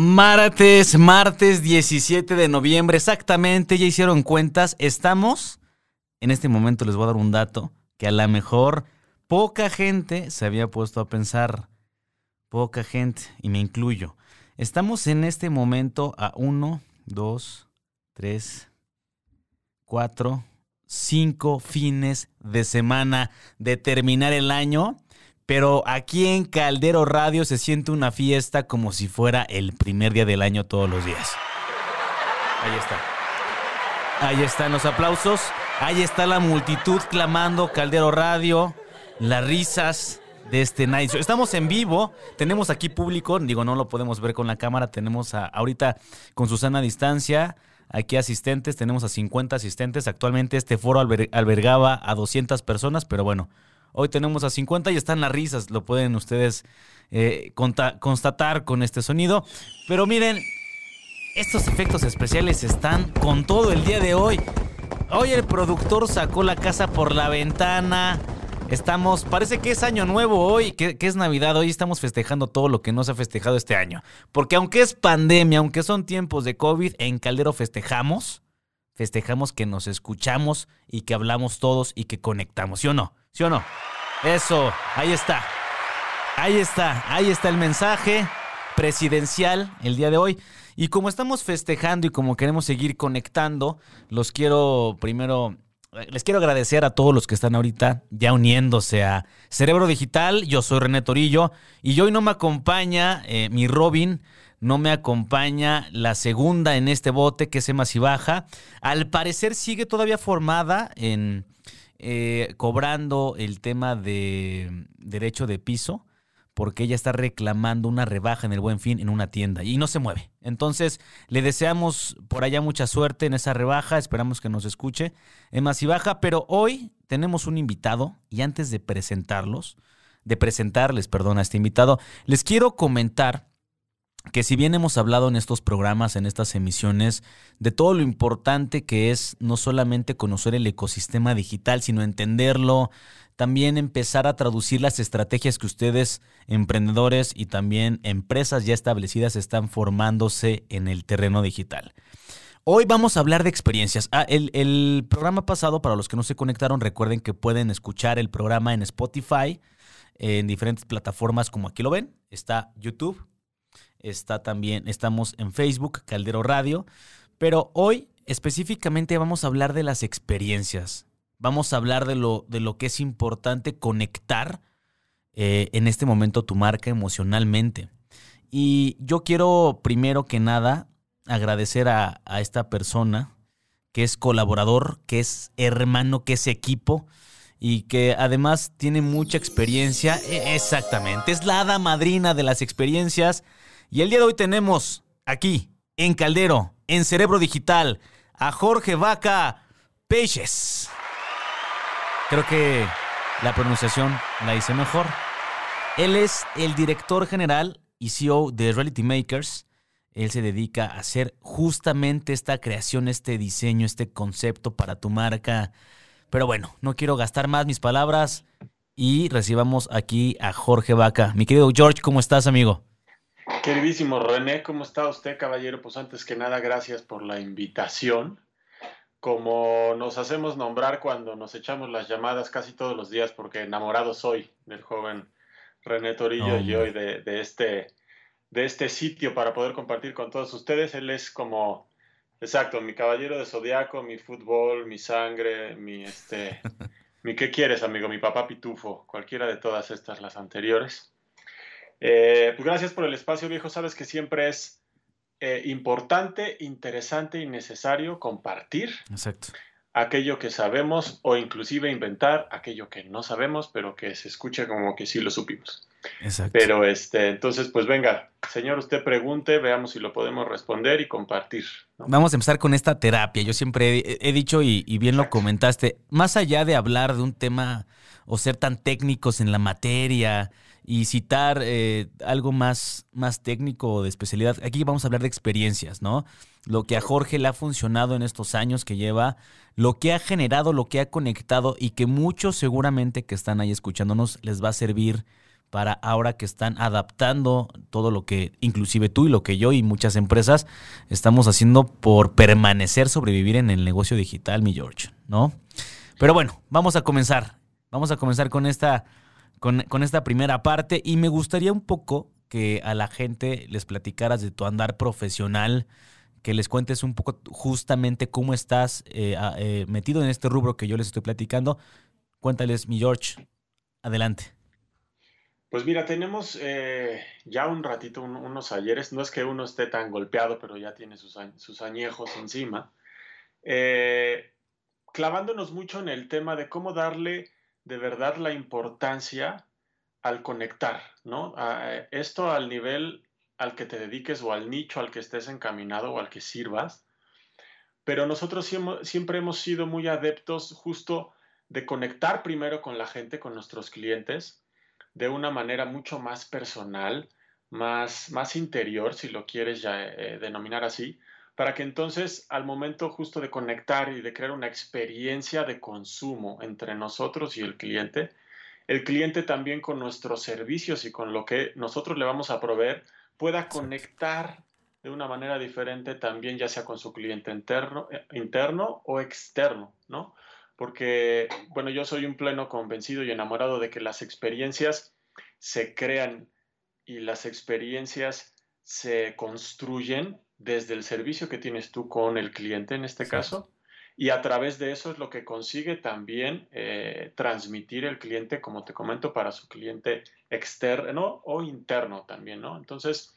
Martes, martes 17 de noviembre, exactamente, ya hicieron cuentas, estamos, en este momento les voy a dar un dato que a lo mejor poca gente se había puesto a pensar, poca gente, y me incluyo. Estamos en este momento a 1, 2, 3, 4, 5 fines de semana de terminar el año pero aquí en Caldero Radio se siente una fiesta como si fuera el primer día del año todos los días. Ahí está. Ahí están los aplausos. Ahí está la multitud clamando Caldero Radio. Las risas de este night Estamos en vivo, tenemos aquí público, digo, no lo podemos ver con la cámara, tenemos a, ahorita con Susana a distancia, aquí asistentes, tenemos a 50 asistentes, actualmente este foro albergaba a 200 personas, pero bueno, Hoy tenemos a 50 y están las risas, lo pueden ustedes eh, constatar con este sonido. Pero miren, estos efectos especiales están con todo el día de hoy. Hoy el productor sacó la casa por la ventana. Estamos, parece que es año nuevo hoy, que, que, es Navidad, hoy estamos festejando todo lo que no se ha festejado este año. Porque aunque es pandemia, aunque son tiempos de COVID, en Caldero festejamos, festejamos que nos escuchamos y que hablamos todos y que conectamos, ¿sí o no? ¿Sí o no? Eso, ahí está. Ahí está, ahí está el mensaje presidencial el día de hoy. Y como estamos festejando y como queremos seguir conectando, los quiero primero, les quiero agradecer a todos los que están ahorita ya uniéndose a Cerebro Digital. Yo soy René Torillo y hoy no me acompaña eh, mi Robin, no me acompaña la segunda en este bote que es Emma Baja. Al parecer sigue todavía formada en eh, cobrando el tema de derecho de piso porque ella está reclamando una rebaja en el buen fin en una tienda y no se mueve. Entonces, le deseamos por allá mucha suerte en esa rebaja, esperamos que nos escuche en más y baja, pero hoy tenemos un invitado y antes de presentarlos, de presentarles, perdón, a este invitado, les quiero comentar que si bien hemos hablado en estos programas, en estas emisiones, de todo lo importante que es no solamente conocer el ecosistema digital, sino entenderlo, también empezar a traducir las estrategias que ustedes, emprendedores y también empresas ya establecidas, están formándose en el terreno digital. Hoy vamos a hablar de experiencias. Ah, el, el programa pasado, para los que no se conectaron, recuerden que pueden escuchar el programa en Spotify, en diferentes plataformas como aquí lo ven. Está YouTube, está también, estamos en Facebook, Caldero Radio, pero hoy específicamente vamos a hablar de las experiencias. Vamos a hablar de lo, de lo que es importante conectar eh, en este momento tu marca emocionalmente. Y yo quiero primero que nada agradecer a, a esta persona que es colaborador, que es hermano, que es equipo y que además tiene mucha experiencia. E, exactamente, es la hada madrina de las experiencias. Y el día de hoy tenemos aquí, en Caldero, en Cerebro Digital, a Jorge Vaca Peixes. Creo que la pronunciación la hice mejor. Él es el director general y CEO de Reality Makers. Él se dedica a hacer justamente esta creación, este diseño, este concepto para tu marca. Pero bueno, no quiero gastar más mis palabras y recibamos aquí a Jorge Vaca. Mi querido George, ¿cómo estás, amigo? Queridísimo René, ¿cómo está usted, caballero? Pues antes que nada, gracias por la invitación. Como nos hacemos nombrar cuando nos echamos las llamadas casi todos los días, porque enamorado soy del joven René Torillo y hoy de, este, de este sitio para poder compartir con todos ustedes. Él es como, exacto, mi caballero de zodiaco, mi fútbol, mi sangre, mi este, mi qué quieres, amigo, mi papá pitufo, cualquiera de todas estas, las anteriores. Eh, pues gracias por el espacio, viejo. Sabes que siempre es eh, importante, interesante y necesario compartir Exacto. aquello que sabemos o inclusive inventar aquello que no sabemos, pero que se escuche como que sí lo supimos. Exacto. Pero este, entonces, pues venga, señor, usted pregunte, veamos si lo podemos responder y compartir. Vamos a empezar con esta terapia. Yo siempre he, dicho, y, y bien lo comentaste, más allá de hablar de un tema o ser tan técnicos en la materia, y citar eh, algo más, más técnico o de especialidad. Aquí vamos a hablar de experiencias, ¿no? Lo que a Jorge le ha funcionado en estos años que lleva, lo que ha generado, lo que ha conectado y que muchos seguramente que están ahí escuchándonos les va a servir para ahora que están adaptando todo lo que, inclusive tú y lo que yo y muchas empresas estamos haciendo por permanecer, sobrevivir en el negocio digital, mi George, ¿no? Pero bueno, vamos a comenzar. Vamos a comenzar con esta, con, con esta primera parte y me gustaría un poco que a la gente les platicaras de tu andar profesional, que les cuentes un poco justamente cómo estás eh, eh, metido en este rubro que yo les estoy platicando. Cuéntales, mi George, adelante. Pues mira, tenemos eh, ya un ratito, unos ayeres, no es que uno esté tan golpeado, pero ya tiene sus, sus añejos encima, clavándonos mucho en el tema de cómo darle de verdad la importancia al conectar, ¿no? esto al nivel al que te dediques o al nicho al que estés encaminado o al que sirvas. Pero nosotros siempre hemos sido muy adeptos justo de conectar primero con la gente, con nuestros clientes, de una manera mucho más personal, más, más interior, si lo quieres ya eh, denominar así, para que entonces al momento justo de conectar y de crear una experiencia de consumo entre nosotros y el cliente, el cliente también con nuestros servicios y con lo que nosotros le vamos a proveer pueda conectar de una manera diferente también, ya sea con su cliente interno, eh, interno o externo, ¿no? Porque, bueno, yo soy un pleno convencido y enamorado de que las experiencias se crean y las experiencias se construyen desde el servicio que tienes tú con el cliente en este caso. Y a través de eso es lo que consigue también eh, transmitir el cliente, como te comento, para su cliente externo o interno también, ¿no? Entonces,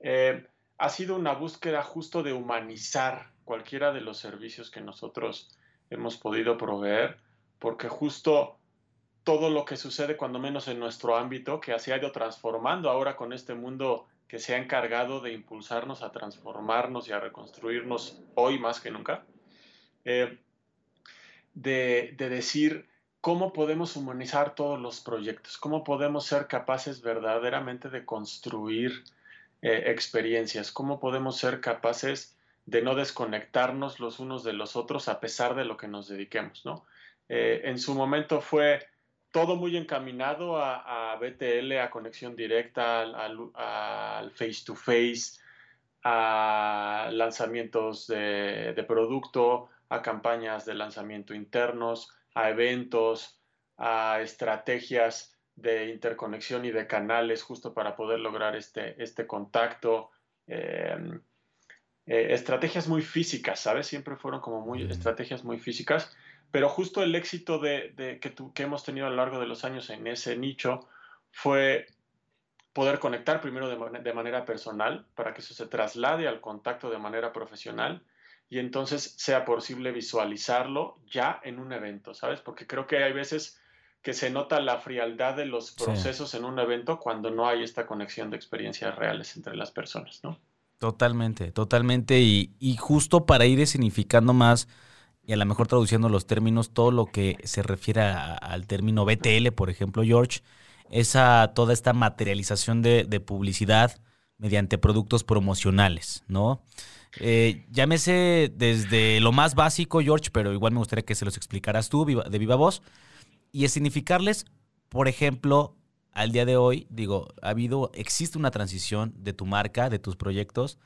eh, ha sido una búsqueda justo de humanizar cualquiera de los servicios que nosotros hemos podido proveer, porque justo todo lo que sucede, cuando menos en nuestro ámbito, que se ha ido transformando ahora con este mundo que se ha encargado de impulsarnos a transformarnos y a reconstruirnos hoy más que nunca, eh, de, de decir, cómo podemos humanizar todos los proyectos, cómo podemos ser capaces verdaderamente de construir eh, experiencias, cómo podemos ser capaces de no desconectarnos los unos de los otros a pesar de lo que nos dediquemos, ¿no? Eh, en su momento fue todo muy encaminado a, BTL, a conexión directa, al, face to face, a lanzamientos de, de producto, a campañas de lanzamiento internos, a eventos, a estrategias de interconexión y de canales justo para poder lograr este, este contacto. Em, eh, estrategias muy físicas, ¿sabes? Siempre fueron como muy estrategias muy físicas, pero justo el éxito de, que, que hemos tenido a lo largo de los años en ese nicho fue poder conectar primero de, de, manera personal para que eso se traslade al contacto de manera profesional y entonces sea posible visualizarlo ya en un evento, ¿sabes? Porque creo que hay veces que se nota la frialdad de los procesos en un evento cuando no hay esta conexión de experiencias reales entre las personas, ¿no? Totalmente, totalmente. Y, justo para ir significando más y a lo mejor traduciendo los términos, todo lo que se refiere al término BTL, por ejemplo, George, esa toda esta materialización de, de publicidad mediante productos promocionales, ¿no? Eh, llámese desde lo más básico, George, pero igual me gustaría que se los explicaras tú de viva voz. Y es significarles, por ejemplo, al día de hoy, digo, ha habido, existe una transición de tu marca, de tus proyectos,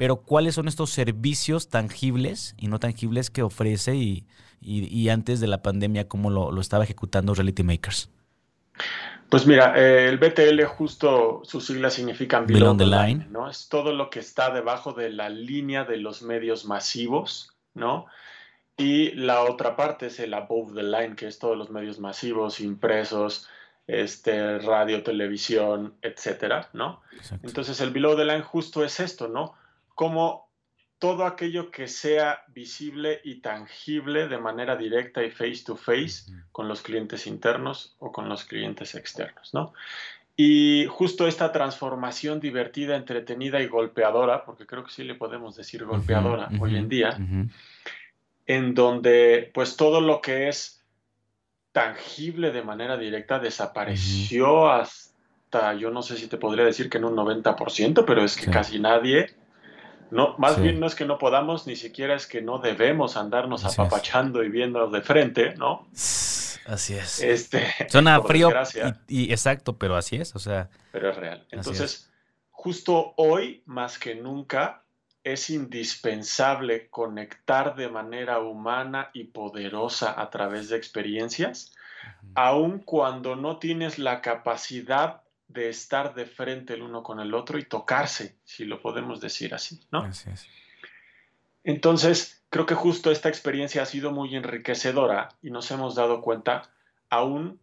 pero ¿cuáles son estos servicios tangibles y no tangibles que ofrece y, antes de la pandemia, cómo lo, lo estaba ejecutando Reality Makers? Pues mira, eh, el BTL justo sus siglas significan below, the line, ¿no? Es todo lo que está debajo de la línea de los medios masivos, ¿no? Y la otra parte es el above the line, que es todos los medios masivos, impresos, este, radio, televisión, etcétera, ¿no? Entonces el below the line justo es esto, ¿no? Como todo aquello que sea visible y tangible de manera directa y face to face con los clientes internos o con los clientes externos, ¿no? Y justo esta transformación divertida, entretenida y golpeadora, porque creo que sí le podemos decir golpeadora hoy en día, en donde pues todo lo que es tangible de manera directa desapareció hasta, yo no sé si te podría decir que en un 90%, pero es que casi nadie no, más bien no es que no podamos, ni siquiera es que no debemos andarnos apapachando y viendo de frente, ¿no? así es. Este, Suena frío y, exacto, pero así es, o sea. Pero es real. Entonces, justo hoy, más que nunca, es indispensable conectar de manera humana y poderosa a través de experiencias, aun cuando no tienes la capacidad de estar de frente el uno con el otro y tocarse, si lo podemos decir así, ¿no? Así es. Entonces, creo que justo esta experiencia ha sido muy enriquecedora y nos hemos dado cuenta aún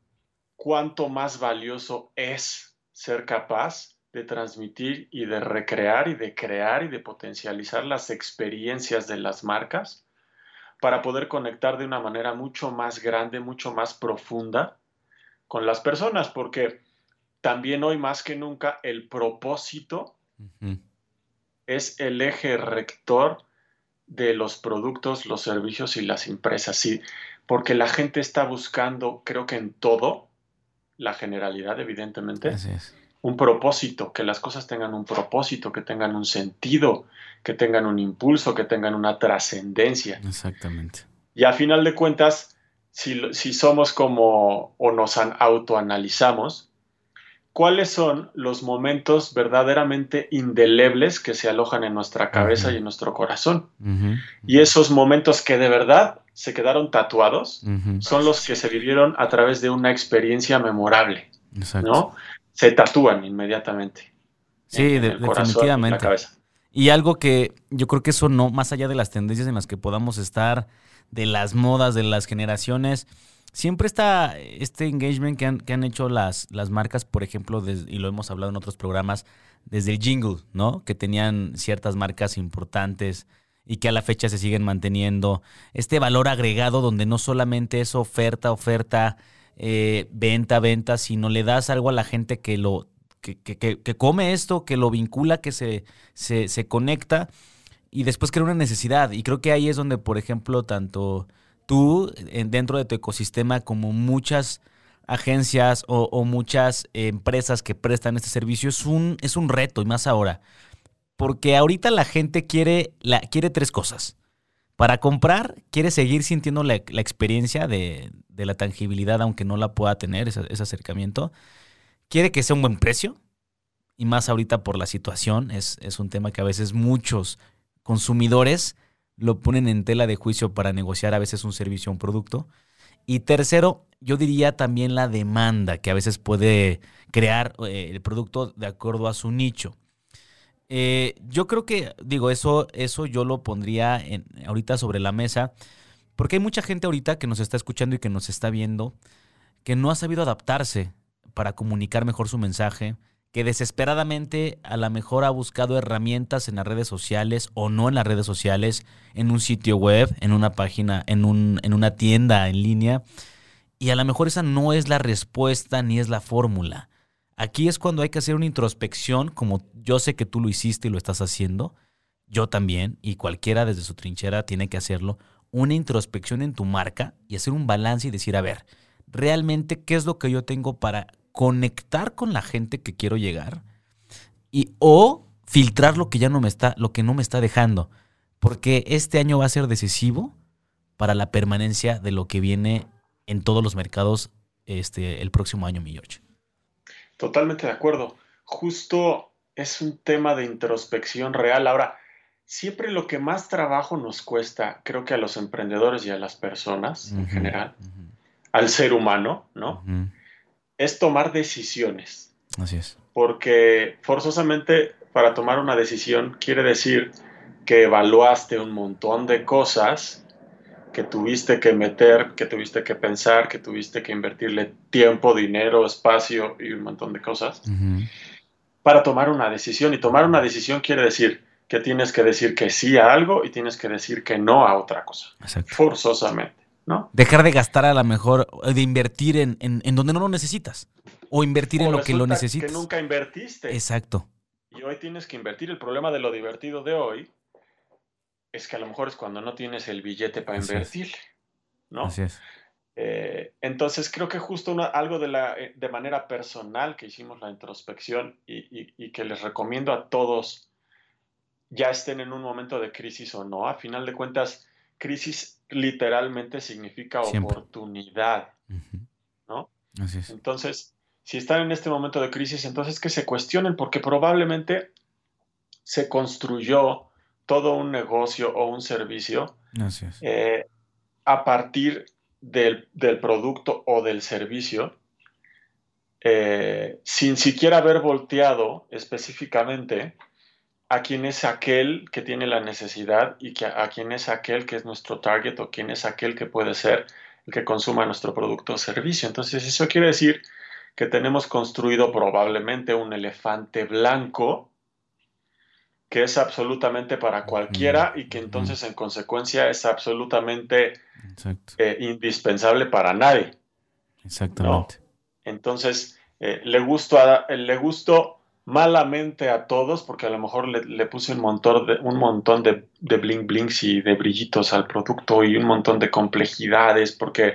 cuánto más valioso es ser capaz de transmitir y de recrear y de crear y de potencializar las experiencias de las marcas para poder conectar de una manera mucho más grande, mucho más profunda con las personas, porque también hoy más que nunca el propósito es el eje rector de los productos, los servicios y las empresas, sí, porque la gente está buscando, creo que en todo, la generalidad evidentemente, un propósito, que las cosas tengan un propósito, que tengan un sentido, que tengan un impulso, que tengan una trascendencia. Exactamente. Y a final de cuentas, si, si somos como o nos autoanalizamos, ¿cuáles son los momentos verdaderamente indelebles que se alojan en nuestra cabeza y en nuestro corazón? Y esos momentos que de verdad se quedaron tatuados son los que se vivieron a través de una experiencia memorable, ¿no? Se tatúan inmediatamente. Sí, definitivamente. Y algo que yo creo que eso no, más allá de las tendencias en las que podamos estar, de las modas, de las generaciones, siempre está este engagement que han, hecho las, las marcas, por ejemplo, y lo hemos hablado en otros programas, desde el jingle, ¿no? Que tenían ciertas marcas importantes y que a la fecha se siguen manteniendo. Este valor agregado donde no solamente es oferta, oferta, eh, venta, venta, sino le das algo a la gente que lo que, que, come esto, que lo vincula, que se, se, se conecta y después crea una necesidad. Y creo que ahí es donde, por ejemplo, tanto tú dentro de tu ecosistema como muchas agencias o, muchas empresas que prestan este servicio es un, es un reto y más ahora. Porque ahorita la gente quiere, la, quiere tres cosas. Para comprar, quiere seguir sintiendo la, experiencia de, la tangibilidad, aunque no la pueda tener, ese, acercamiento. Quiere que sea un buen precio. Y más ahorita por la situación, es, es un tema que a veces muchos consumidores lo ponen en tela de juicio para negociar a veces un servicio o un producto. Y tercero, yo diría también la demanda que a veces puede crear eh, el producto de acuerdo a su nicho. Eh, yo creo que, digo, eso, eso yo lo pondría en, ahorita sobre la mesa, porque hay mucha gente ahorita que nos está escuchando y que nos está viendo que no ha sabido adaptarse para comunicar mejor su mensaje, que desesperadamente a lo mejor ha buscado herramientas en las redes sociales o no en las redes sociales, en un sitio web, en una página, en, un, en una tienda en línea, y a lo mejor esa no es la respuesta ni es la fórmula. Aquí es cuando hay que hacer una introspección, como yo sé que tú lo hiciste y lo estás haciendo, yo también, y cualquiera desde su trinchera tiene que hacerlo, una introspección en tu marca y hacer un balance y decir, a ver, realmente qué es lo que yo tengo para conectar con la gente que quiero llegar y o filtrar lo que ya no me está, lo que no me está dejando, porque este año va a ser decisivo para la permanencia de lo que viene en todos los mercados este el próximo año, mi George. Totalmente de acuerdo. Justo es un tema de introspección real. Ahora, siempre lo que más trabajo nos cuesta, creo que a los emprendedores y a las personas en general, al ser humano, ¿no? Es tomar decisiones. Así es. Porque forzosamente para tomar una decisión quiere decir que evaluaste un montón de cosas que tuviste que meter, que tuviste que pensar, que tuviste que invertirle tiempo, dinero, espacio y un montón de cosas para tomar una decisión. Y tomar una decisión quiere decir que tienes que decir que sí a algo y tienes que decir que no a otra cosa. Forzosamente. Dejar de gastar a lo mejor, de invertir en, donde no lo necesitas. O invertir en lo que lo necesitas. Que nunca invertiste. Exacto. Y hoy tienes que invertir. El problema de lo divertido de hoy es que a lo mejor es cuando no tienes el billete para invertir. ¿no? Así es. Eh, entonces creo que justo algo de, la, eh, de manera personal que hicimos la introspección y, y, que les recomiendo a todos, ya estén en un momento de crisis o no, a final de cuentas, crisis literalmente significa oportunidad. ¿no? Así es. Entonces, si están en este momento de crisis, entonces que se cuestionen porque probablemente se construyó todo un negocio o un servicio Así es. eh, a partir del, del producto o del servicio eh, sin siquiera haber volteado específicamente a quién es aquel que tiene la necesidad y que, a quién es aquel que es nuestro target o quién es aquel que puede ser el que consuma nuestro producto o servicio. Entonces eso quiere decir que tenemos construido probablemente un elefante blanco que es absolutamente para cualquiera y que entonces en consecuencia es absolutamente eh, indispensable para nadie. Exactamente. Entonces, eh, le, gustó a- le gustó malamente a todos, porque a lo mejor le, le puse un montón, de, un montón de, de bling blings y de brillitos al producto y un montón de complejidades, porque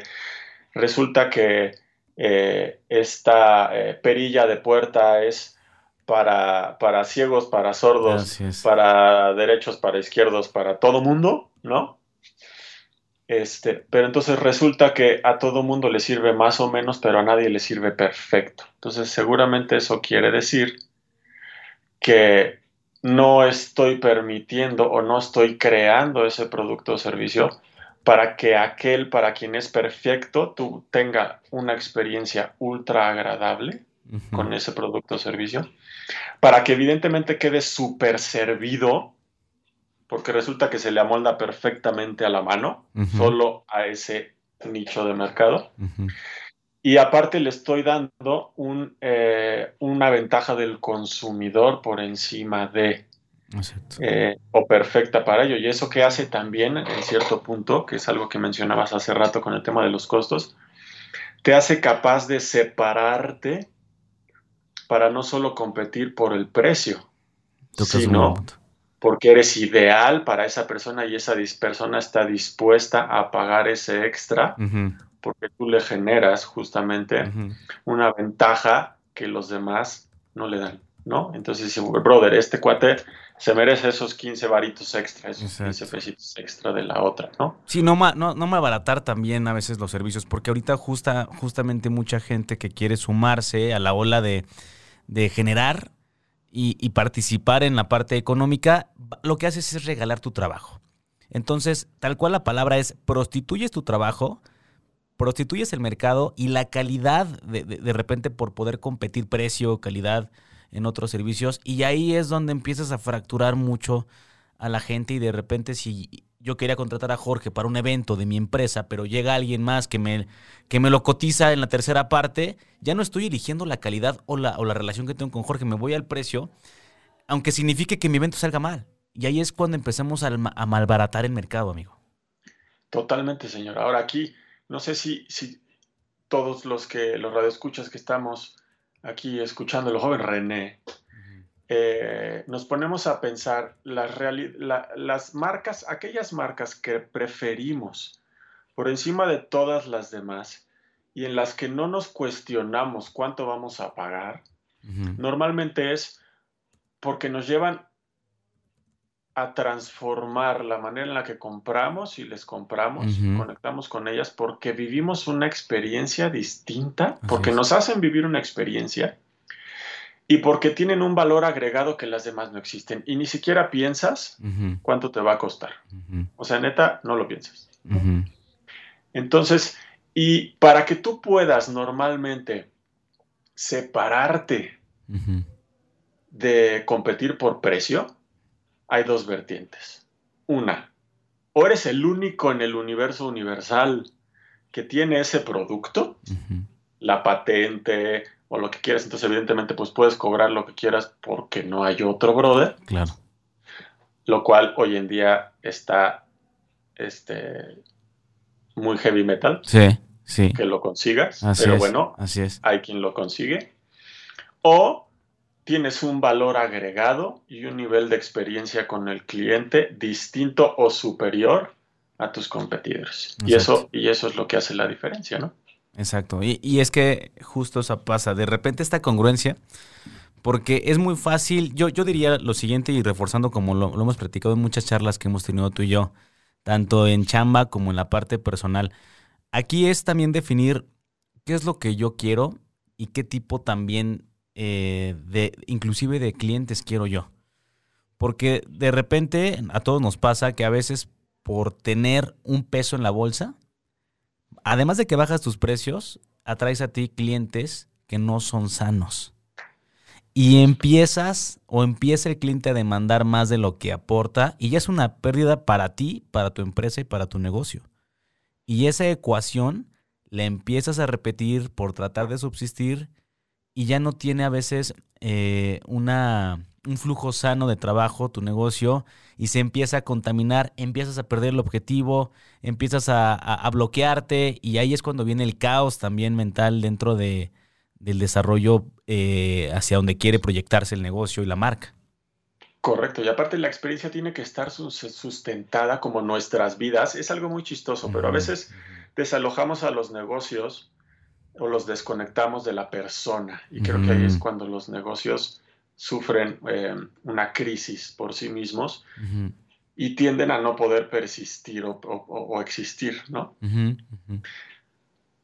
resulta que eh, esta eh, perilla de puerta es para, para ciegos, para sordos, para derechos, para izquierdos, para todo mundo, ¿no? Este, pero entonces resulta que a todo mundo le sirve más o menos, pero a nadie le sirve perfecto. Entonces seguramente eso quiere decir que no estoy permitiendo o no estoy creando ese producto o servicio para que aquel para quien es perfecto tú tenga una experiencia ultra agradable con ese producto o servicio, para que evidentemente quede súper servido, porque resulta que se le amolda perfectamente a la mano, solo a ese nicho de mercado. Ujú. Y aparte le estoy dando un, eh, una ventaja del consumidor por encima de, eh, o perfecta para ello. Y eso que hace también, en cierto punto, que es algo que mencionabas hace rato con el tema de los costos, te hace capaz de separarte para no solo competir por el precio, sino porque eres ideal para esa persona y esa persona está dispuesta a pagar ese extra Ujú. Porque tú le generas justamente una ventaja que los demás no le dan, ¿no? Entonces dice, brother, este cuate se merece esos 15 varitos extra, esos Exacto. 15 pesitos extra de la otra, ¿no? Sí, no, no, no malbaratar también a veces los servicios, porque ahorita justa, justamente mucha gente que quiere sumarse a la ola de, de generar y, y participar en la parte económica, lo que haces es regalar tu trabajo. Entonces, tal cual la palabra es, prostituyes tu trabajo, prostituyes el mercado y la calidad de, de, repente por poder competir precio, calidad en otros servicios, y ahí es donde empiezas a fracturar mucho a la gente y de repente si yo quería contratar a Jorge para un evento de mi empresa, pero llega alguien más que me, que me lo cotiza en la tercera parte, ya no estoy eligiendo la calidad o la, o la relación que tengo con Jorge, me voy al precio, aunque signifique que mi evento salga mal. Y ahí es cuando empezamos a, a malbaratar el mercado, amigo. Totalmente, señor. Ahora aquí, no sé si, si todos los que, los radioescuchas que estamos aquí escuchando, el joven René, eh, nos ponemos a pensar las, la- las marcas, aquellas marcas que preferimos por encima de todas las demás y en las que no nos cuestionamos cuánto vamos a pagar, normalmente es porque nos llevan a transformar la manera en la que compramos y les compramos, conectamos con ellas, porque vivimos una experiencia distinta, Así porque es. nos hacen vivir una experiencia y porque tienen un valor agregado que las demás no existen. Y ni siquiera piensas cuánto te va a costar. O sea, neta, no lo piensas. Entonces, y para que tú puedas normalmente separarte de competir por precio, hay dos vertientes. Una, o eres el único en el universo universal que tiene ese producto, la patente o lo que quieras, entonces evidentemente pues puedes cobrar lo que quieras porque no hay otro brother, Claro. lo cual hoy en día está este muy heavy metal Sí, sí. que lo consigas, Así pero es. bueno, Así es. hay quien lo consigue. O tienes un valor agregado y un nivel de experiencia con el cliente distinto o superior a tus competidores. Y Exacto. eso, y eso es lo que hace la diferencia, ¿no? Exacto. Y, y es que justo eso pasa. De repente esta congruencia, porque es muy fácil. Yo, yo diría lo siguiente y reforzando como lo, lo hemos platicado en muchas charlas que hemos tenido tú y yo, tanto en chamba como en la parte personal. Aquí es también definir qué es lo que yo quiero y qué tipo también eh, de, inclusive de clientes quiero yo. Porque de repente a todos nos pasa que a veces por tener un peso en la bolsa, además de que bajas tus precios, atraes a ti clientes que no son sanos. Y empiezas o empieza el cliente a demandar más de lo que aporta y ya es una pérdida para ti, para tu empresa y para tu negocio. Y esa ecuación la empiezas a repetir por tratar de subsistir y ya no tiene a veces eh, una, un flujo sano de trabajo tu negocio y se empieza a contaminar, empiezas a perder el objetivo, empiezas a, bloquearte y ahí es cuando viene el caos también mental dentro de, del desarrollo eh, hacia donde quiere proyectarse el negocio y la marca. Correcto, y aparte la experiencia tiene que estar sustentada como nuestras vidas. Es algo muy chistoso, pero a veces desalojamos a los negocios o los desconectamos de la persona. Y creo que ahí es cuando los negocios sufren eh, una crisis por sí mismos y tienden a no poder persistir o, existir, ¿no?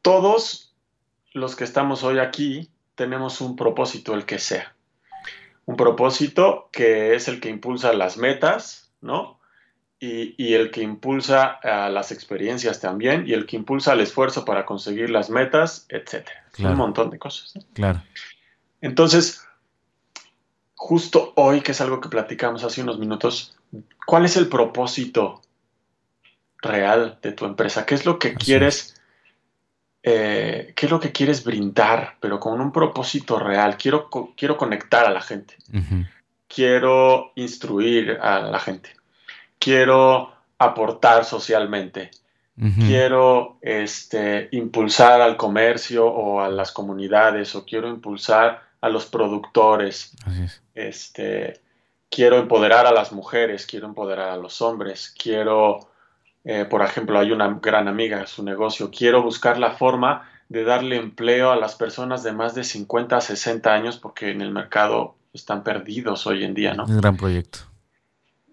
Todos los que estamos hoy aquí tenemos un propósito, el que sea. Un propósito que es el que impulsa las metas, ¿no? Y, el que impulsa a las experiencias también y el que impulsa el esfuerzo para conseguir las metas, etc. Un montón de cosas. Claro. Entonces, justo hoy, que es algo que platicamos hace unos minutos, ¿cuál es el propósito real de tu empresa? ¿Qué es lo que quieres? Eh, ¿Qué es lo que quieres brindar, pero con un propósito real? Quiero, quiero conectar a la gente. Quiero instruir a la gente quiero aportar socialmente, quiero este, impulsar al comercio o a las comunidades, o quiero impulsar a los productores, este, quiero empoderar a las mujeres, quiero empoderar a los hombres, quiero, eh, por ejemplo, hay una gran amiga, su negocio, quiero buscar la forma de darle empleo a las personas de más de 50 a 60 años porque en el mercado están perdidos hoy en día, ¿no? Un gran proyecto.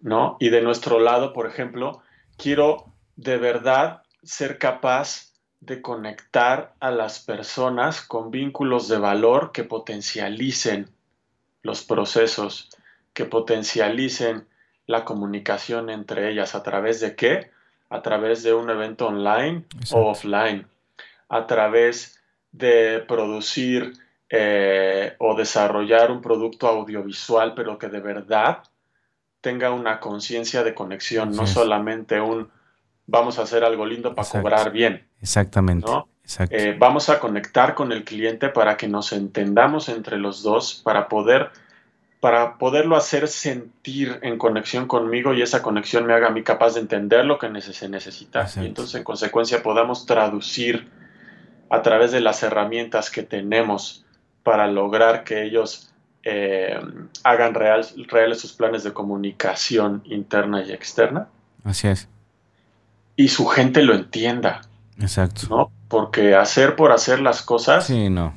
¿No? Y de nuestro lado, por ejemplo, quiero de verdad ser capaz de conectar a las personas con vínculos de valor que potencialicen los procesos, que potencialicen la comunicación entre ellas. ¿A través de qué? A través de un evento online o offline, a través de producir eh, o desarrollar un producto audiovisual, pero que de verdad tenga una conciencia de conexión, no solamente un vamos a hacer algo lindo para cobrar bien. Exactamente. Eh, vamos a conectar con el cliente para que nos entendamos entre los dos, para poder para poderlo hacer sentir en conexión conmigo y esa conexión me haga a mí capaz de entender lo que se necesita. Y entonces, en consecuencia, podamos traducir a través de las herramientas que tenemos para lograr que ellos eh, hagan real, reales sus planes de comunicación interna y externa. Así es. Y su gente lo entienda. Exacto. ¿no? Porque hacer por hacer las cosas. Sí, no.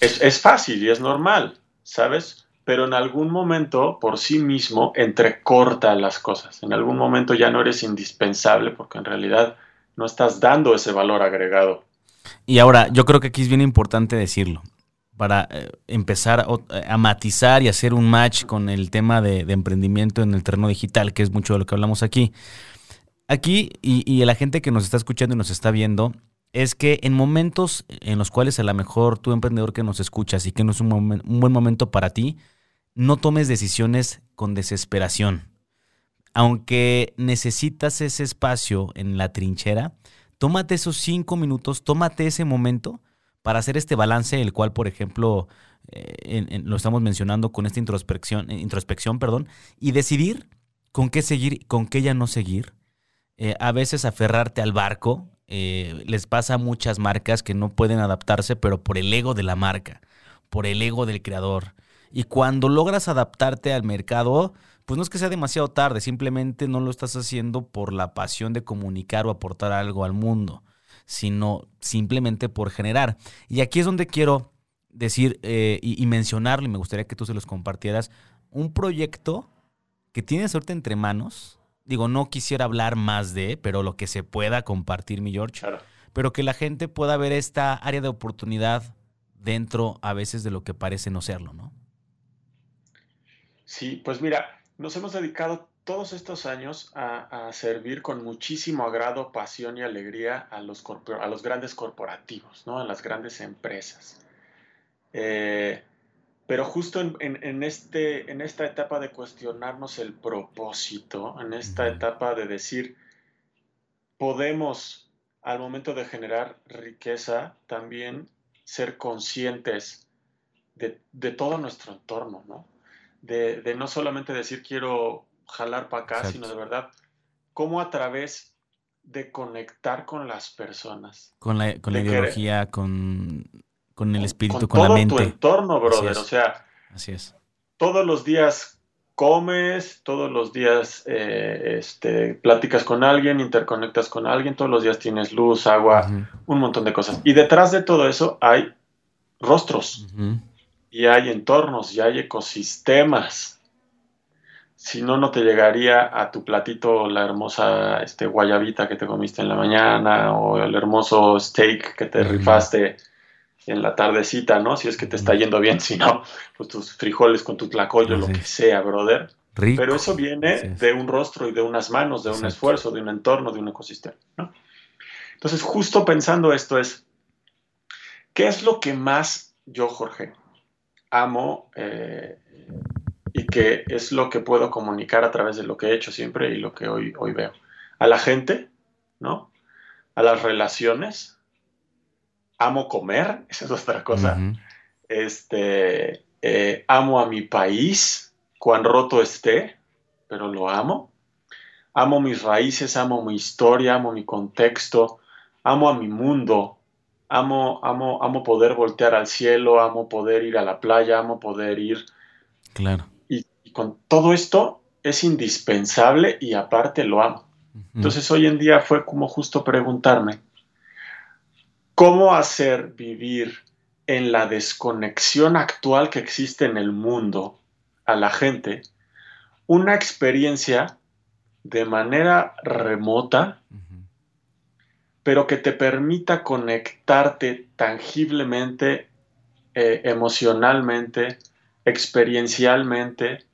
Es, es fácil y es normal, ¿sabes? Pero en algún momento, por sí mismo, entrecorta las cosas. En algún momento ya no eres indispensable porque en realidad no estás dando ese valor agregado. Y ahora, yo creo que aquí es bien importante decirlo para eh, empezar a, matizar y hacer un match con el tema de, emprendimiento en el terreno digital, que es mucho de lo que hablamos aquí. Aquí, y, la gente que nos está escuchando y nos está viendo, es que en momentos en los cuales a lo mejor tú emprendedor que nos escuchas y que no es un buen momento para ti, no tomes decisiones con desesperación. Aunque necesitas ese espacio en la trinchera, tómate esos cinco minutos, tómate ese momento para hacer este balance, el cual, por ejemplo, eh, lo estamos mencionando con esta introspección, eh, introspección perdón, y decidir con qué seguir, con qué ya no seguir. Eh, a veces aferrarte al barco, les pasa a muchas marcas que no pueden adaptarse, pero por el ego de la marca, por el ego del creador. Y cuando logras adaptarte al mercado, pues no es que sea demasiado tarde, simplemente no lo estás haciendo por la pasión de comunicar o aportar algo al mundo sino simplemente por generar. Y aquí es donde quiero decir eh, y, mencionarlo, y me gustaría que tú se los compartieras, un proyecto que tiene suerte entre manos. Digo, no quisiera hablar más de, pero lo que se pueda compartir, mi George. pero que la gente pueda ver esta área de oportunidad dentro a veces de lo que parece no serlo, ¿no? Sí, pues mira, nos hemos dedicado todos estos años a, servir con muchísimo agrado, pasión y alegría a los, a los grandes corporativos, ¿no? a las grandes empresas. Eh, pero justo en, este, en esta etapa de cuestionarnos el propósito, en esta etapa de decir, podemos al momento de generar riqueza también ser conscientes de, todo nuestro entorno, ¿no? De, de, no solamente decir quiero jalar para acá, sino de verdad, cómo a través de conectar con las personas. Con la, con la ideología, con, con, el espíritu, con, la mente. Todo tu entorno, brother. O sea, así es. Todos los días comes, todos los días eh, este, platicas con alguien, interconectas con alguien, todos los días tienes luz, agua, un montón de cosas. Y detrás de todo eso hay rostros, y hay entornos, y hay ecosistemas si no, no te llegaría a tu platito la hermosa este, guayabita que te comiste en la mañana o el hermoso steak que te rifaste en la tardecita, ¿no? Si es que te está yendo bien, si no, pues tus frijoles con tu tlacoyo, lo que sea, brother. Pero eso viene de un rostro y de unas manos, de un esfuerzo, de un entorno, de un ecosistema, ¿no? Entonces, justo pensando esto es, ¿qué es lo que más yo, Jorge, amo eh, que es lo que puedo comunicar a través de lo que he hecho siempre y lo que hoy, hoy veo. A la gente, ¿no? A las relaciones. Amo comer, esa es otra cosa. Este, eh, amo a mi país, cuán roto esté, pero lo amo. Amo mis raíces, amo mi historia, amo mi contexto, amo a mi mundo, amo, amo, amo poder voltear al cielo, amo poder ir a la playa, amo poder ir Claro con todo esto es indispensable y aparte lo amo. Entonces hoy en día fue como justo preguntarme, ¿cómo hacer vivir en la desconexión actual que existe en el mundo a la gente una experiencia de manera remota, pero que te permita conectarte tangiblemente, eh, emocionalmente, experiencialmente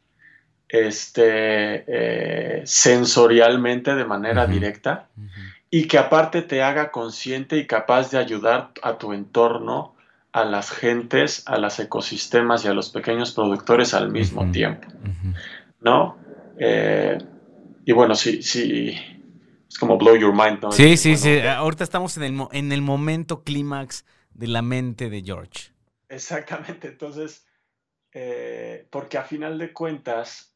este, eh, sensorialmente de manera directa y que aparte te haga consciente y capaz de ayudar a tu entorno, a las gentes, a los ecosistemas y a los pequeños productores al mismo tiempo. ¿No? Eh, y bueno, sí, sí, es como blow your mind, ¿no? Sí, sí, sí. Ahorita estamos en el, en el momento clímax de la mente de George. Exactamente. Entonces, eh, porque a final de cuentas,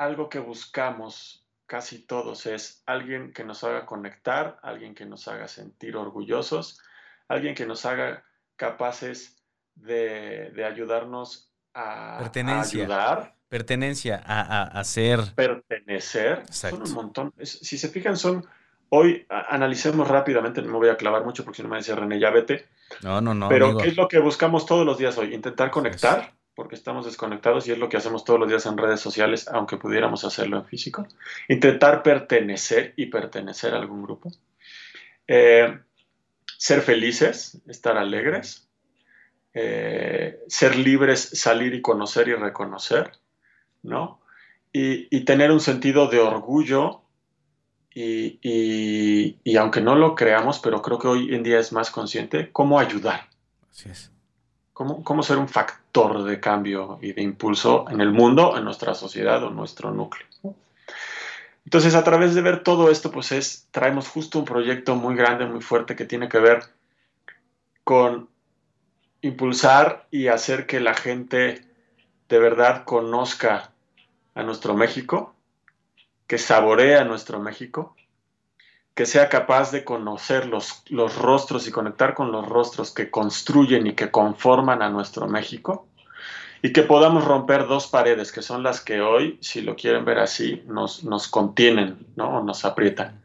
algo que buscamos casi todos es alguien que nos haga conectar, alguien que nos haga sentir orgullosos, alguien que nos haga capaces de, ayudarnos a, ayudar. Pertenencia, a, ser. Pertenecer. Son un montón. si se fijan, son. Hoy analicemos rápidamente, no me voy a clavar mucho porque si no me dice René, ya vete. No, no, no. Pero ¿qué es lo que buscamos todos los días hoy? Intentar conectar porque estamos desconectados y es lo que hacemos todos los días en redes sociales, aunque pudiéramos hacerlo en físico. Intentar pertenecer y pertenecer a algún grupo. Eh, ser felices, estar alegres. Eh, ser libres, salir y conocer y reconocer, ¿no? Y, tener un sentido de orgullo y, y, aunque no lo creamos, pero creo que hoy en día es más consciente, cómo ayudar. Así es cómo, ser un factor de cambio y de impulso en el mundo, en nuestra sociedad o nuestro núcleo. Entonces, a través de ver todo esto, pues es, traemos justo un proyecto muy grande, muy fuerte, que tiene que ver con impulsar y hacer que la gente de verdad conozca a nuestro México, que saboree a nuestro México, que sea capaz de conocer los, los rostros y conectar con los rostros que construyen y que conforman a nuestro México y que podamos romper dos paredes que son las que hoy, si lo quieren ver así, nos, nos contienen, ¿no? nos aprietan.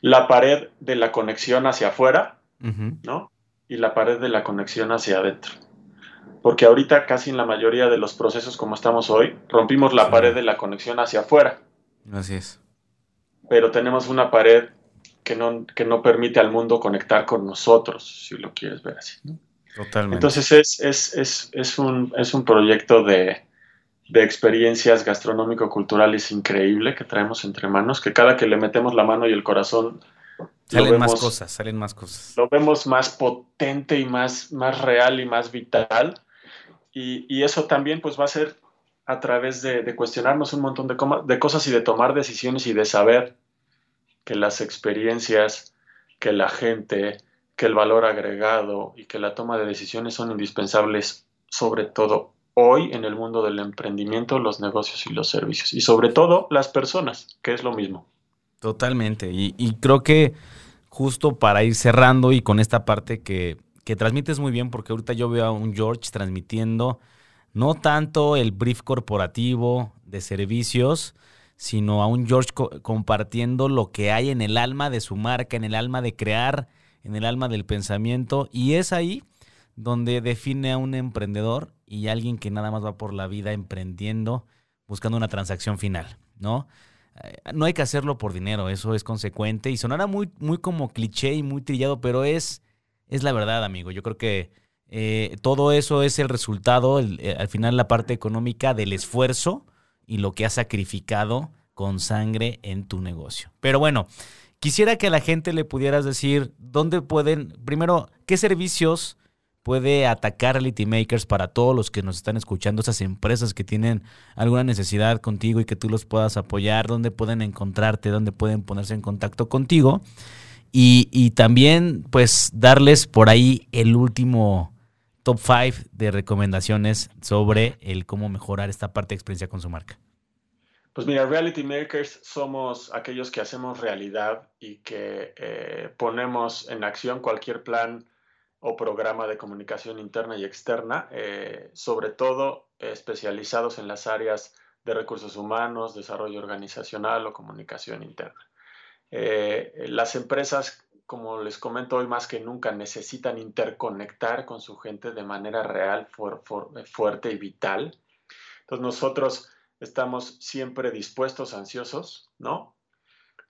La pared de la conexión hacia afuera, ¿no? Y la pared de la conexión hacia adentro. Porque ahorita casi en la mayoría de los procesos como estamos hoy, rompimos la pared de la conexión hacia afuera. Así es. Pero tenemos una pared que no, que no permite al mundo conectar con nosotros, si lo quieres ver así. Totalmente. Entonces es, es, es, es, un, es un proyecto de, de experiencias gastronómico-culturales increíble que traemos entre manos, que cada que le metemos la mano y el corazón... Salen más cosas, salen más cosas. Lo vemos más potente y más, más real y más vital. Y, y eso también pues va a ser a través de, de cuestionarnos un montón de, de cosas y de tomar decisiones y de saber que las experiencias, que la gente, que el valor agregado y que la toma de decisiones son indispensables, sobre todo hoy en el mundo del emprendimiento, los negocios y los servicios. Y sobre todo las personas, que es lo mismo. Totalmente. Y, creo que justo para ir cerrando y con esta parte que, que transmites muy bien, porque ahorita yo veo a un George transmitiendo no tanto el brief corporativo de servicios, sino a un George compartiendo lo que hay en el alma de su marca, en el alma de crear, en el alma del pensamiento. Y es ahí donde define a un emprendedor y alguien que nada más va por la vida emprendiendo, buscando una transacción final, ¿no? Eh, no hay que hacerlo por dinero, eso es consecuente y sonará muy, muy como cliché y muy trillado, pero es, es la verdad, amigo. Yo creo que eh, todo eso es el resultado, eh, al final la parte económica del esfuerzo y lo que has sacrificado con sangre en tu negocio. Pero bueno, quisiera que a la gente le pudieras decir dónde pueden, primero, qué servicios puede atacar Reality Makers para todos los que nos están escuchando, esas empresas que tienen alguna necesidad contigo y que tú los puedas apoyar, dónde pueden encontrarte, dónde pueden ponerse en contacto contigo. Y, y también, pues, darles por ahí el último top 5 de recomendaciones sobre el cómo mejorar esta parte de experiencia con su marca? Pues mira, Reality Makers somos aquellos que hacemos realidad y que eh, ponemos en acción cualquier plan o programa de comunicación interna y externa, eh, sobre todo especializados en las áreas de recursos humanos, desarrollo organizacional o comunicación interna. Eh, las empresas como les comento hoy más que nunca, necesitan interconectar con su gente de manera real, fuerte y vital. Entonces nosotros estamos siempre dispuestos, ansiosos, ¿no?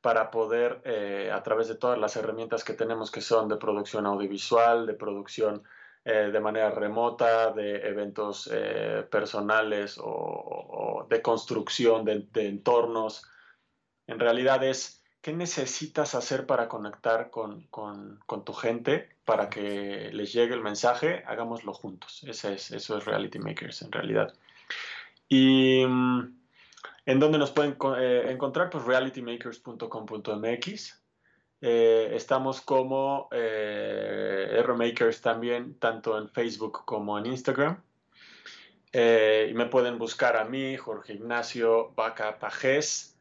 Para poder, eh, a través de todas las herramientas que tenemos que son de producción audiovisual, de producción eh, de manera remota, de eventos eh, personales o, de construcción de entornos, en realidad es ¿Qué necesitas hacer para conectar con, tu gente para que les llegue el mensaje? Hagámoslo juntos. Ese es, eso es Reality Makers en realidad. Y mm, en dónde nos pueden eh, encontrar, pues realitymakers.com.mx. Eh, estamos como eh, R-Makers también, tanto en Facebook como en Instagram. y me pueden buscar a mí, Jorge Ignacio Vaca Pajés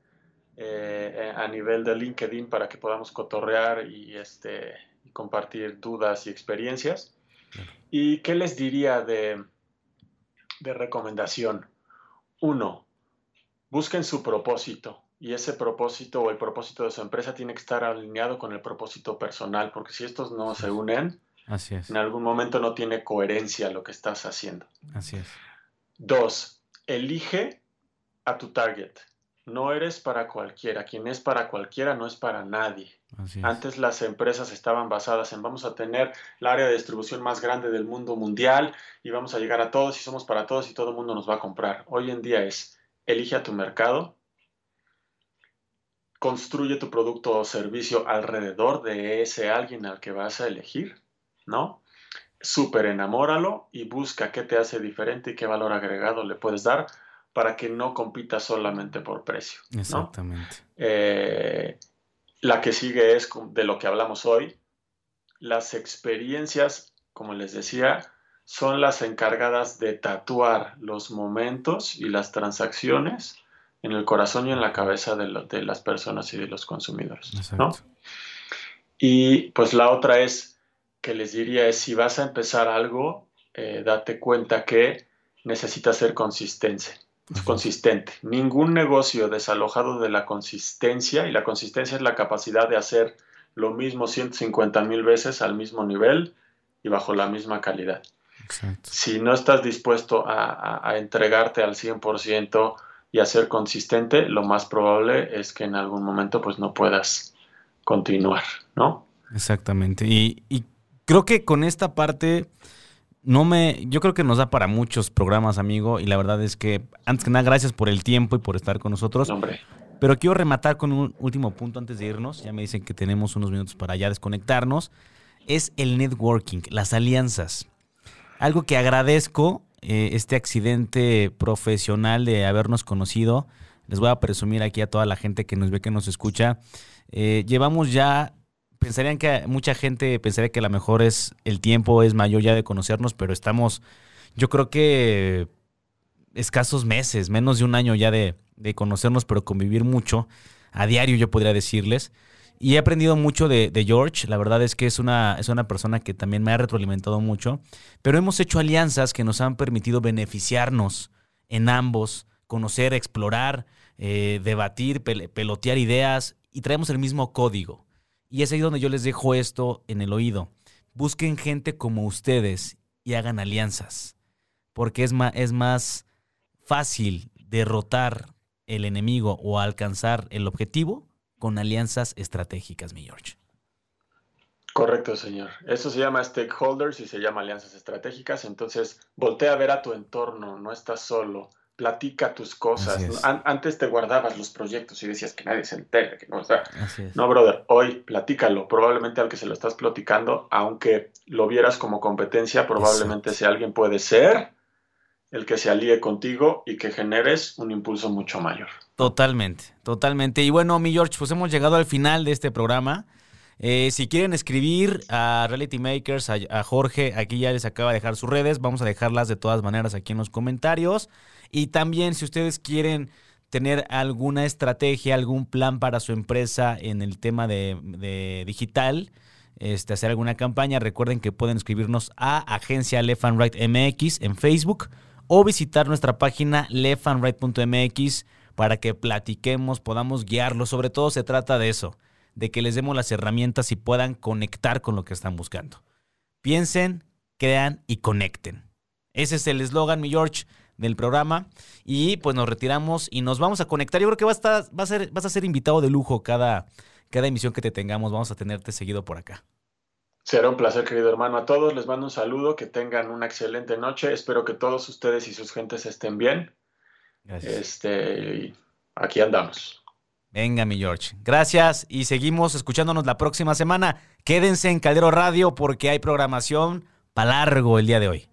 eh, a nivel de LinkedIn para que podamos cotorrear y, este, compartir dudas y experiencias. ¿Y qué les diría de, de recomendación? Uno, busquen su propósito y ese propósito o el propósito de su empresa tiene que estar alineado con el propósito personal, porque si estos no se unen, Así es. en algún momento no tiene coherencia lo que estás haciendo. Así es. Dos, elige a tu target no eres para cualquiera. Quien es para cualquiera no es para nadie. Antes las empresas estaban basadas en vamos a tener el área de distribución más grande del mundo mundial y vamos a llegar a todos y somos para todos y todo el mundo nos va a comprar. Hoy en día es elige a tu mercado, construye tu producto o servicio alrededor de ese alguien al que vas a elegir, ¿no? Súper enamóralo y busca qué te hace diferente y qué valor agregado le puedes dar para que no compita solamente por precio. Exactamente. Eh, la que sigue es de lo que hablamos hoy. Las experiencias, como les decía, son las encargadas de tatuar los momentos y las transacciones en el corazón y en la cabeza de, las personas y de los consumidores. Y pues la otra es que les diría es si vas a empezar algo, eh, date cuenta que necesitas ser consistente consistente. Ningún negocio desalojado de la consistencia, y la consistencia es la capacidad de hacer lo mismo 150 mil veces al mismo nivel y bajo la misma calidad. Si no estás dispuesto a, entregarte al 100% y a ser consistente, lo más probable es que en algún momento pues no puedas continuar, ¿no? Exactamente. Y, y creo que con esta parte no me, yo creo que nos da para muchos programas, amigo, y la verdad es que, antes que nada, gracias por el tiempo y por estar con nosotros. Hombre. Pero quiero rematar con un último punto antes de irnos. Ya me dicen que tenemos unos minutos para ya desconectarnos. Es el networking, las alianzas. Algo que agradezco, eh, este accidente profesional de habernos conocido. Les voy a presumir aquí a toda la gente que nos ve, que nos escucha. Eh, llevamos ya pensarían que mucha gente pensaría que a lo mejor es el tiempo es mayor ya de conocernos, pero estamos, yo creo que escasos meses, menos de un año ya de, conocernos, pero convivir mucho. A diario yo podría decirles. Y he aprendido mucho de, George. La verdad es que es una, es una persona que también me ha retroalimentado mucho. Pero hemos hecho alianzas que nos han permitido beneficiarnos en ambos, conocer, explorar, eh, debatir, pelotear ideas y traemos el mismo código. Y es ahí donde yo les dejo esto en el oído. Busquen gente como ustedes y hagan alianzas, porque es más, fácil derrotar el enemigo o alcanzar el objetivo con alianzas estratégicas, mi George. Correcto, señor. Eso se llama stakeholders y se llama alianzas estratégicas. Entonces, voltea a ver a tu entorno, no estás solo platica tus cosas. antes te guardabas los proyectos y decías que nadie se entere, que no, no, brother, hoy platícalo. Probablemente al que se lo estás platicando, aunque lo vieras como competencia, probablemente ese alguien puede ser el que se alíe contigo y que generes un impulso mucho mayor. Totalmente, totalmente. Y bueno, mi George, pues hemos llegado al final de este programa. Eh, si quieren escribir a Reality Makers, a, Jorge, aquí ya les acaba de dejar sus redes. Vamos a dejarlas de todas maneras aquí en los comentarios. Y también si ustedes quieren tener alguna estrategia, algún plan para su empresa en el tema de, digital, este, hacer alguna campaña, recuerden que pueden escribirnos a agencia Left and Right MX en Facebook o visitar nuestra página leftandright.mx para que platiquemos, podamos guiarlos. Sobre todo se trata de eso de que les demos las herramientas y puedan conectar con lo que están buscando. Piensen, crean y conecten. Ese es el eslogan, mi George, del programa. Y pues nos retiramos y nos vamos a conectar. Yo creo que va a estar, a ser, vas a ser invitado de lujo cada, cada emisión que te tengamos. Vamos a tenerte seguido por acá. Será un placer, querido hermano. A todos les mando un saludo, que tengan una excelente noche. Espero que todos ustedes y sus gentes estén bien. Gracias. Este, aquí andamos. Venga, mi George. Gracias y seguimos escuchándonos la próxima semana. Quédense en Caldero Radio porque hay programación para largo el día de hoy.